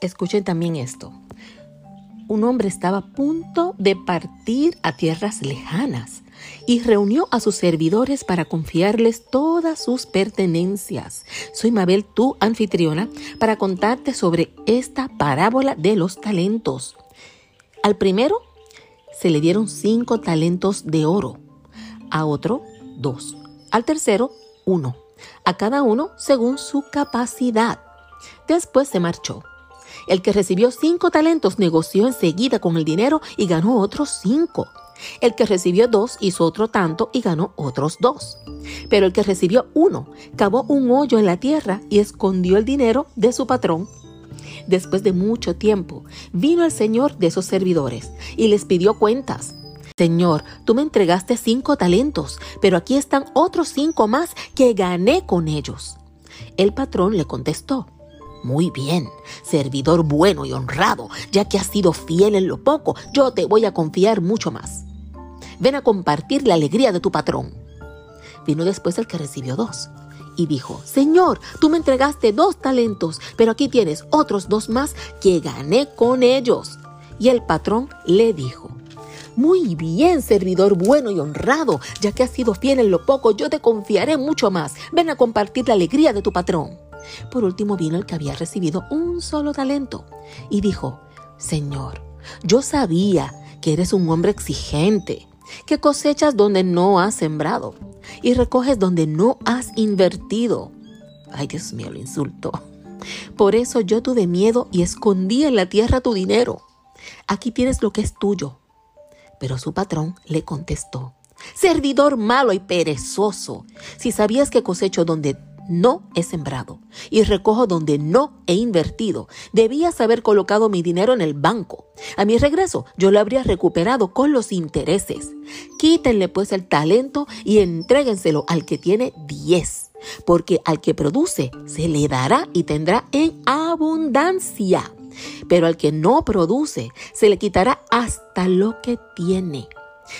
Escuchen también esto. Un hombre estaba a punto de partir a tierras lejanas y reunió a sus servidores para confiarles todas sus pertenencias. Soy Mabel, tu anfitriona, para contarte sobre esta parábola de los talentos. Al primero se le dieron cinco talentos de oro, a otro dos, al tercero uno, a cada uno según su capacidad. Después se marchó. El que recibió cinco talentos negoció enseguida con el dinero y ganó otros cinco. El que recibió dos hizo otro tanto y ganó otros dos. Pero el que recibió uno cavó un hoyo en la tierra y escondió el dinero de su patrón. Después de mucho tiempo, vino el Señor de esos servidores y les pidió cuentas. Señor, tú me entregaste cinco talentos, pero aquí están otros cinco más que gané con ellos. El patrón le contestó, muy bien, servidor bueno y honrado, ya que has sido fiel en lo poco, yo te voy a confiar mucho más. Ven a compartir la alegría de tu patrón. Vino después el que recibió dos y dijo, Señor, tú me entregaste dos talentos, pero aquí tienes otros dos más que gané con ellos. Y el patrón le dijo, muy bien, servidor bueno y honrado, ya que has sido fiel en lo poco, yo te confiaré mucho más. Ven a compartir la alegría de tu patrón. Por último vino el que había recibido un solo talento y dijo, Señor, yo sabía que eres un hombre exigente que cosechas donde no has sembrado y recoges donde no has invertido. Ay, Dios mío, lo insulto. Por eso yo tuve miedo y escondí en la tierra tu dinero. Aquí tienes lo que es tuyo. Pero su patrón le contestó, servidor malo y perezoso, si sabías que cosecho donde no he sembrado y recojo donde no he invertido. Debías haber colocado mi dinero en el banco. A mi regreso yo lo habría recuperado con los intereses. Quítenle pues el talento y entréguenselo al que tiene diez, porque al que produce se le dará y tendrá en abundancia. Pero al que no produce se le quitará hasta lo que tiene.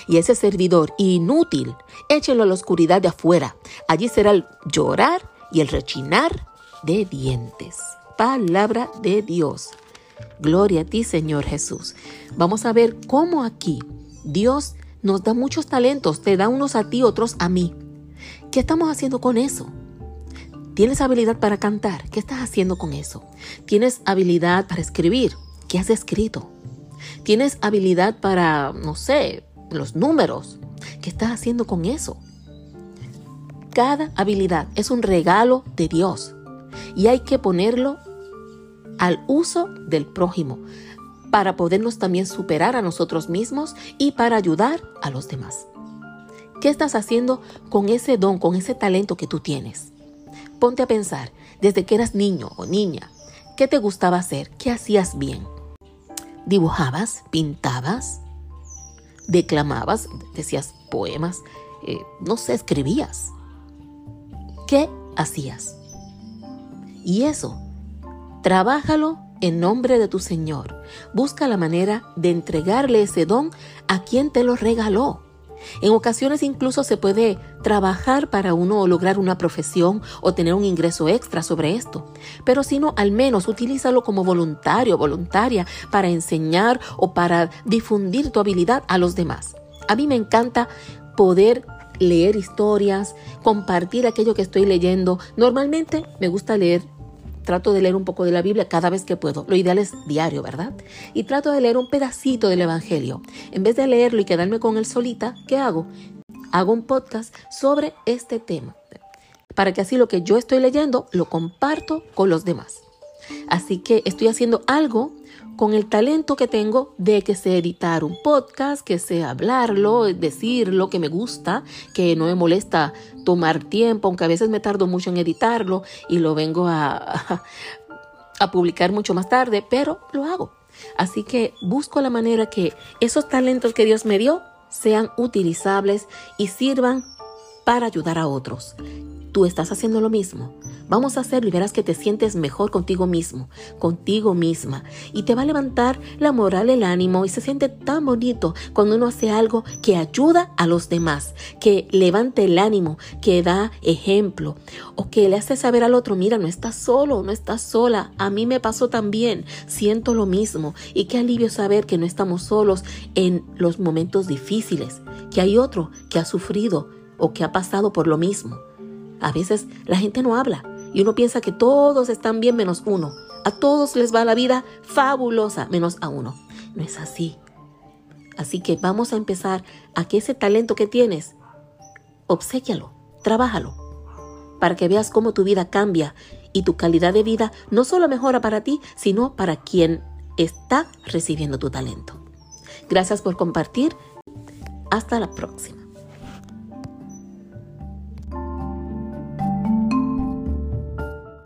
Y ese servidor inútil, échenlo a la oscuridad de afuera. Allí será el llorar y el rechinar de dientes. Palabra de Dios. Gloria a ti, Señor Jesús. Vamos a ver cómo aquí Dios nos da muchos talentos, te da unos a ti, otros a mí. ¿Qué estamos haciendo con eso? ¿Tienes habilidad para cantar? ¿Qué estás haciendo con eso? ¿Tienes habilidad para escribir? ¿Qué has escrito? ¿Tienes habilidad para, no sé, los números? ¿Qué estás haciendo con eso? Cada habilidad es un regalo de Dios y hay que ponerlo al uso del prójimo para podernos también superar a nosotros mismos y para ayudar a los demás. ¿Qué estás haciendo con ese don, con ese talento que tú tienes? Ponte a pensar, desde que eras niño o niña, ¿qué te gustaba hacer? ¿Qué hacías bien? ¿Dibujabas? ¿Pintabas? ¿Declamabas? ¿Decías poemas? Eh, no sé, escribías. ¿Qué hacías? Y eso, trabájalo en nombre de tu Señor. Busca la manera de entregarle ese don a quien te lo regaló. En ocasiones incluso se puede trabajar para uno lograr una profesión o tener un ingreso extra sobre esto. Pero si no, al menos utilízalo como voluntario o voluntaria para enseñar o para difundir tu habilidad a los demás. A mí me encanta poder leer historias, compartir aquello que estoy leyendo. Normalmente me gusta leer, trato de leer un poco de la Biblia cada vez que puedo. Lo ideal es diario, ¿verdad? Y trato de leer un pedacito del Evangelio. En vez de leerlo y quedarme con él solita, ¿qué hago? Hago un podcast sobre este tema. Para que así lo que yo estoy leyendo lo comparto con los demás. Así que estoy haciendo algo con el talento que tengo de que sé editar un podcast, que sé hablarlo, decir lo que me gusta, que no me molesta tomar tiempo, aunque a veces me tardo mucho en editarlo y lo vengo a, a publicar mucho más tarde, pero lo hago. Así que busco la manera que esos talentos que Dios me dio sean utilizables y sirvan para ayudar a otros. Tú estás haciendo lo mismo. Vamos a hacerlo y verás que te sientes mejor contigo mismo, contigo misma. Y te va a levantar la moral, el ánimo y se siente tan bonito cuando uno hace algo que ayuda a los demás, que levante el ánimo, que da ejemplo o que le hace saber al otro, mira, no estás solo, no estás sola. A mí me pasó también, siento lo mismo. Y qué alivio saber que no estamos solos en los momentos difíciles, que hay otro que ha sufrido o que ha pasado por lo mismo. A veces la gente no habla y uno piensa que todos están bien menos uno. A todos les va la vida fabulosa menos a uno. No es así. Así que vamos a empezar a que ese talento que tienes, obséquialo, trabájalo, para que veas cómo tu vida cambia y tu calidad de vida no solo mejora para ti, sino para quien está recibiendo tu talento. Gracias por compartir. Hasta la próxima.